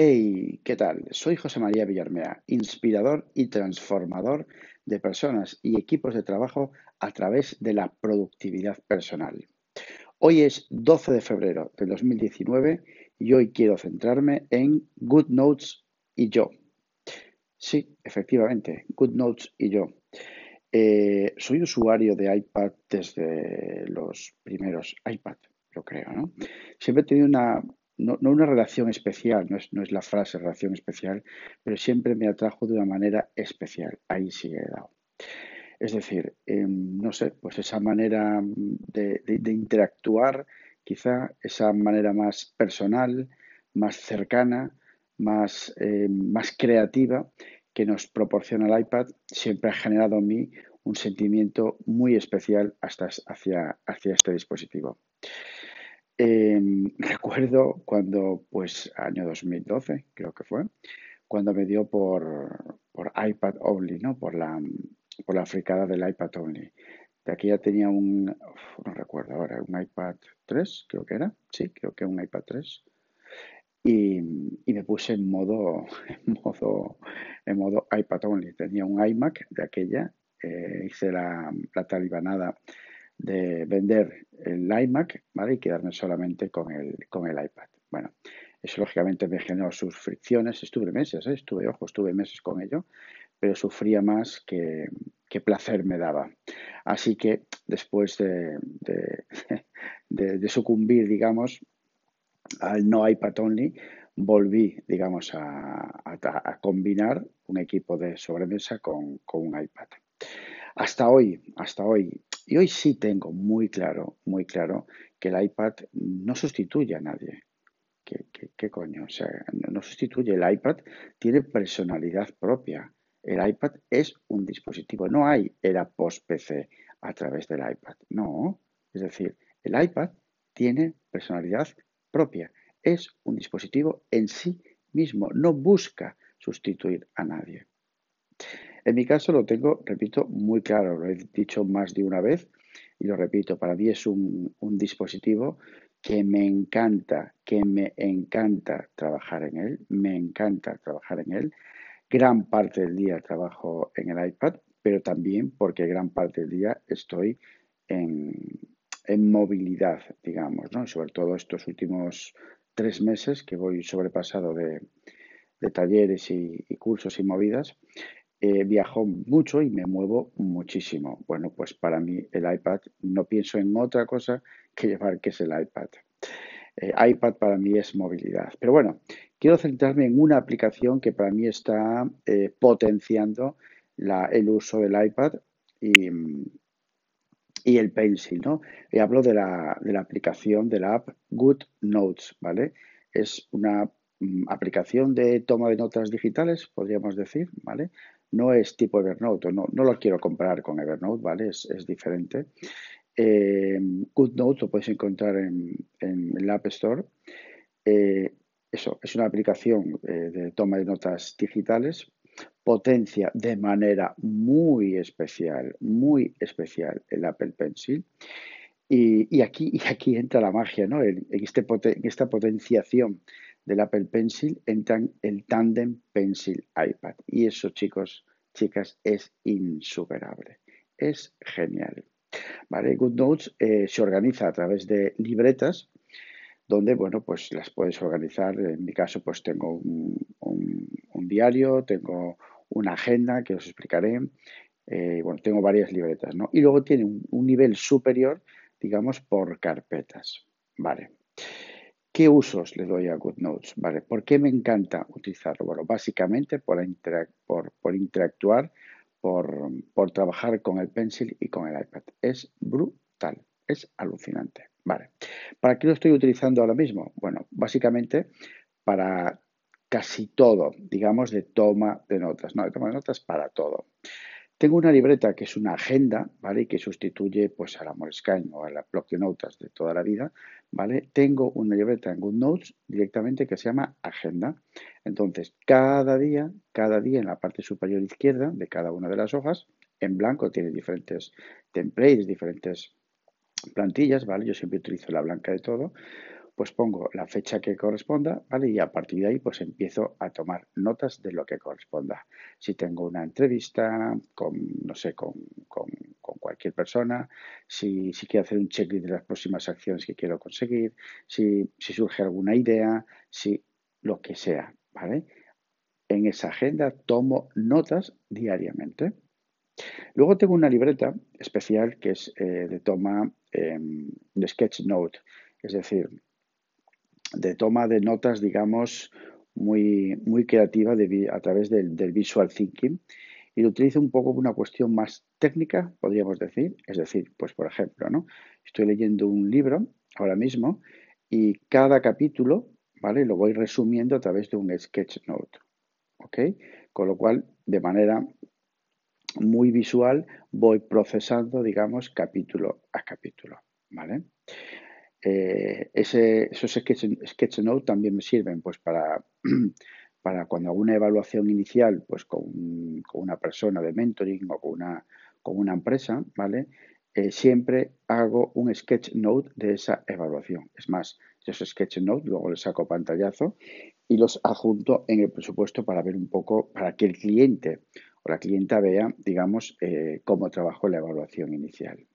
Hey, ¿qué tal? Soy José María Villarmea, inspirador y transformador de personas y equipos de trabajo a través de la productividad personal. Hoy es 12 de febrero de 2019 y hoy quiero centrarme en GoodNotes y yo. Sí, efectivamente, GoodNotes y yo. Eh, soy usuario de iPad desde los primeros iPad, yo creo, ¿no? Siempre he tenido una no, una relación especial, no es, no es, la frase relación especial, pero siempre me atrajo de una manera especial. Ahí sí he dado. Es decir, em, no sé, pues esa manera de, interactuar, quizá esa manera más personal, más cercana, más, em, más creativa que nos proporciona el iPad, siempre ha generado en mí un sentimiento muy especial hasta hacia, hacia este dispositivo. Em, recuerdo cuando, pues, año 2012, creo que fue, cuando me dio por, por iPad Only, ¿no? Por la, por la fricada del iPad Only. De aquí tenía un, no recuerdo ahora, un iPad 3, creo que era. Sí, creo que un iPad 3. Y, y, me puse en modo, en modo, en modo iPad Only. Tenía un iMac de aquella, eh, hice la, la talibanada de vender el iMac ¿vale? y quedarme solamente con el, con el iPad. Bueno, eso lógicamente me generó sus fricciones. Estuve meses, ¿eh? estuve, ojo, estuve meses con ello, pero sufría más que, placer me daba. Así que después de, de, sucumbir, digamos, al no iPad only, volví, digamos, a, a, combinar un equipo de sobremesa con, con un iPad. Hasta hoy, hasta hoy, y hoy sí tengo muy claro, muy claro, que el iPad no sustituye a nadie. ¿Qué, coño? O sea, no sustituye. El iPad tiene personalidad propia. El iPad es un dispositivo. No hay era post-PC a través del iPad. No. Es decir, el iPad tiene personalidad propia. Es un dispositivo en sí mismo. No busca sustituir a nadie. En mi caso lo tengo, repito, muy claro, lo he dicho más de una vez y lo repito, para mí es un, dispositivo que me encanta, que me encanta trabajar en él, me encanta trabajar en él. Gran parte del día trabajo en el iPad, pero también porque gran parte del día estoy en, movilidad, digamos, ¿no? Sobre todo estos últimos tres meses que voy sobrepasado de, talleres y, cursos y movidas, eh, viajo mucho y me muevo muchísimo. Bueno, pues para mí el iPad no pienso en otra cosa que llevar que es el iPad. Eh, iPad para mí es movilidad. Pero bueno, quiero centrarme en una aplicación que para mí está eh, potenciando el uso del iPad y, el Pencil, ¿no? Y hablo de la, de la aplicación de la app Good Notes, ¿vale? Es una mm, aplicación de toma de notas digitales, podríamos decir, ¿vale? No es tipo Evernote, no, no lo quiero comparar con Evernote, ¿vale? Es, diferente. Eh, GoodNote lo puedes encontrar en, el App Store. Eh, eso, es una aplicación eh, de toma de notas digitales, potencia de manera muy especial, muy especial el Apple Pencil. Y, aquí, y aquí entra la magia, ¿no? En, este, en esta potenciación del Apple Pencil entran el Tandem Pencil iPad. Y eso, chicos, chicas, es insuperable. Es genial. ¿Vale? GoodNotes eh, se organiza a través de libretas donde, bueno, pues las puedes organizar. En mi caso, pues tengo un, diario, tengo una agenda que os explicaré. Eh, bueno, tengo varias libretas, ¿no? Y luego tiene un, un nivel superior, digamos, por carpetas. Vale. ¿Qué usos le doy a GoodNotes? ¿Vale? ¿Por qué me encanta utilizarlo? Bueno, básicamente por, interactuar, por, trabajar con el Pencil y con el iPad. Es brutal, es alucinante. Vale. ¿Para qué lo estoy utilizando ahora mismo? Bueno, básicamente para casi todo, digamos, de toma de notas. No, de toma de notas para todo. Tengo una libreta que es una agenda, ¿vale? Y que sustituye pues a la Moleskine o a la Block de Notas de toda la vida, ¿vale? Tengo una libreta en GoodNotes directamente que se llama Agenda. Entonces, cada día, cada día en la parte superior izquierda de cada una de las hojas, en blanco tiene diferentes templates, diferentes plantillas, ¿vale? Yo siempre utilizo la blanca de todo. Pues pongo la fecha que corresponda, ¿vale? Y a partir de ahí, pues empiezo a tomar notas de lo que corresponda. Si tengo una entrevista con, no sé, con, cualquier persona, si, si, quiero hacer un checklist de las próximas acciones que quiero conseguir, si, si surge alguna idea, si lo que sea, ¿vale? En esa agenda tomo notas diariamente. Luego tengo una libreta especial que es eh, de toma em, de sketch note, es decir, de toma de notas, digamos, muy, muy creativa a través del, visual thinking y lo utilizo un poco una cuestión más técnica, podríamos decir. Es decir, pues por ejemplo, ¿no? Estoy leyendo un libro ahora mismo y cada capítulo, ¿vale? Lo voy resumiendo a través de un sketch note, ¿ok? Con lo cual, de manera muy visual, voy procesando, digamos, capítulo a capítulo, ¿vale? Eh, ese, esos sketch, notes también me sirven pues para, para cuando hago una evaluación inicial pues con, una persona de mentoring o con una, con una empresa, ¿vale? Eh, siempre hago un sketch note de esa evaluación. Es más, esos sketch notes luego les saco pantallazo y los adjunto en el presupuesto para ver un poco, para que el cliente o la clienta vea, digamos, eh, cómo trabajó la evaluación inicial.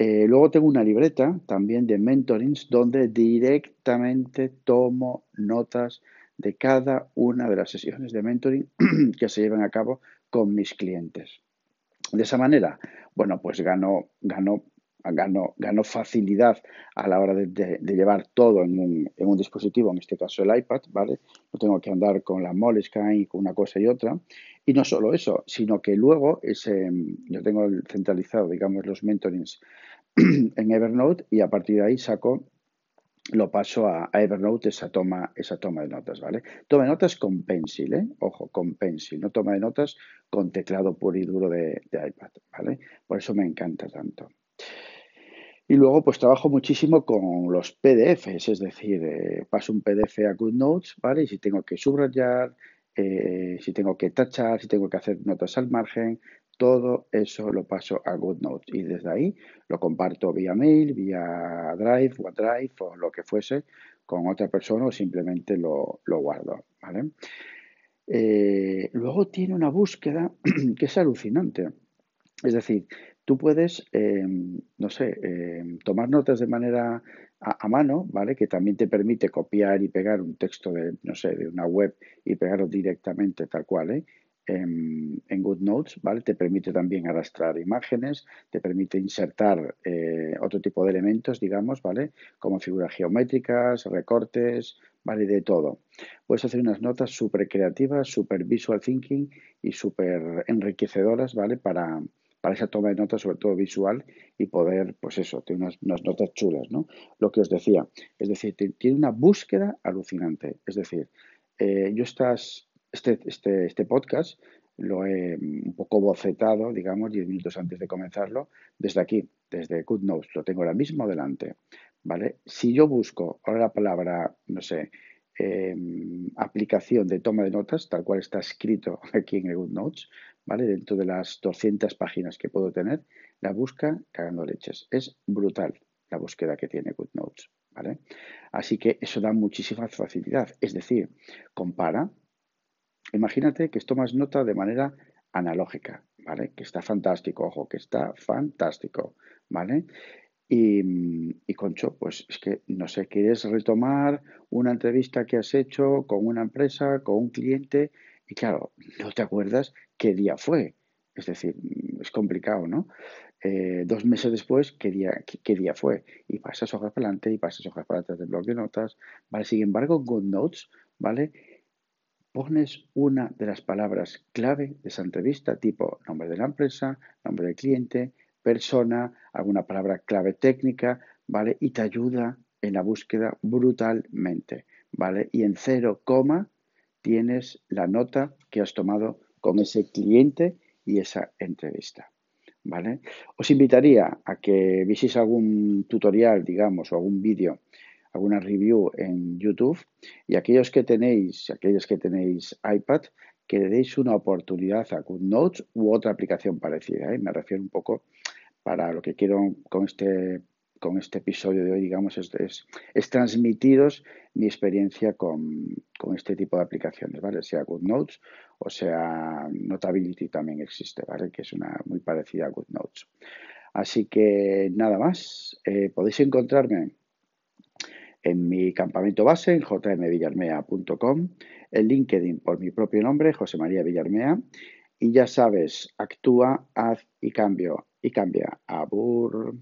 Eh, luego tengo una libreta también de mentorings donde directamente tomo notas de cada una de las sesiones de mentoring que se llevan a cabo con mis clientes. De esa manera, bueno, pues gano, gano, gano, gano facilidad a la hora de, llevar todo en un, en un, dispositivo, en este caso el iPad, ¿vale? No tengo que andar con la Moleskine, con una cosa y otra. Y no solo eso, sino que luego ese, yo tengo centralizado, digamos, los mentorings en Evernote y a partir de ahí saco, lo paso a, Evernote esa toma, esa toma de notas, ¿vale? Toma de notas con pencil, ¿eh? Ojo, con pencil, no toma de notas con teclado puro y duro de, iPad, ¿vale? Por eso me encanta tanto. Y luego, pues trabajo muchísimo con los PDFs, es decir, eh, paso un PDF a GoodNotes, ¿vale? Y si tengo que subrayar, eh, si tengo que tachar, si tengo que hacer notas al margen, todo eso lo paso a GoodNotes y desde ahí lo comparto vía mail, vía Drive, OneDrive o lo que fuese con otra persona o simplemente lo, guardo. Eh, luego tiene una búsqueda que es alucinante. Es decir, tú puedes, em, no sé, em, tomar notas de manera a, a, mano, ¿vale? Que también te permite copiar y pegar un texto de, no sé, de una web y pegarlo directamente tal cual, ¿eh? En, GoodNotes, ¿vale? Te permite también arrastrar imágenes, te permite insertar eh, otro tipo de elementos, digamos, ¿vale? Como figuras geométricas, recortes, ¿vale? De todo. Puedes hacer unas notas súper creativas, súper visual thinking y súper enriquecedoras, ¿vale? Para, para esa toma de notas, sobre todo visual, y poder, pues eso, tener unas, notas chulas. Lo que os decía, es decir, tiene una búsqueda alucinante. Es decir, eh, yo estás este, este, este podcast lo he un poco bocetado, digamos, 10 minutos antes de comenzarlo, desde aquí, desde GoodNotes, lo tengo ahora mismo delante, ¿vale? Si yo busco ahora la palabra, no sé, em, aplicación de toma de notas, tal cual está escrito aquí en el GoodNotes, ¿vale? Dentro de las 200 páginas que puedo tener, la busca cagando leches. Es brutal la búsqueda que tiene GoodNotes, ¿vale? Así que eso da muchísima facilidad. Es decir, compara Imagínate que tomas nota de manera analógica, ¿vale? Que está fantástico, ojo, que está fantástico, ¿vale? Y, Concho, pues es que, no sé, quieres retomar una entrevista que has hecho con una empresa, con un cliente, y claro, no te acuerdas qué día fue. Es decir, es complicado, ¿no? Eh, dos meses después, ¿qué día, qué, día fue? Y pasas hojas para adelante y pasas hojas para atrás del blog de notas, ¿vale? Sin embargo, GoodNotes, ¿vale? Pones una de las palabras clave de esa entrevista, tipo nombre de la empresa, nombre del cliente, persona, alguna palabra clave técnica, ¿vale? Y te ayuda en la búsqueda brutalmente, ¿vale? Y en cero coma tienes la nota que has tomado con ese cliente y esa entrevista, ¿vale? Os invitaría a que viséis algún tutorial, digamos, o algún vídeo alguna review en YouTube y aquellos que tenéis, aquellos que tenéis iPad, que le deis una oportunidad a GoodNotes u otra aplicación parecida. ¿eh? Me refiero un poco para lo que quiero con este con este episodio de hoy, digamos, es, es, transmitiros mi experiencia con, este tipo de aplicaciones, ¿vale? Sea GoodNotes o sea Notability también existe, ¿vale? Que es una muy parecida a GoodNotes. Así que nada más, eh, podéis encontrarme en mi campamento base en jmvillarmea.com, en LinkedIn por mi propio nombre, José María Villarmea, y ya sabes, actúa, haz y cambio y cambia. Abur.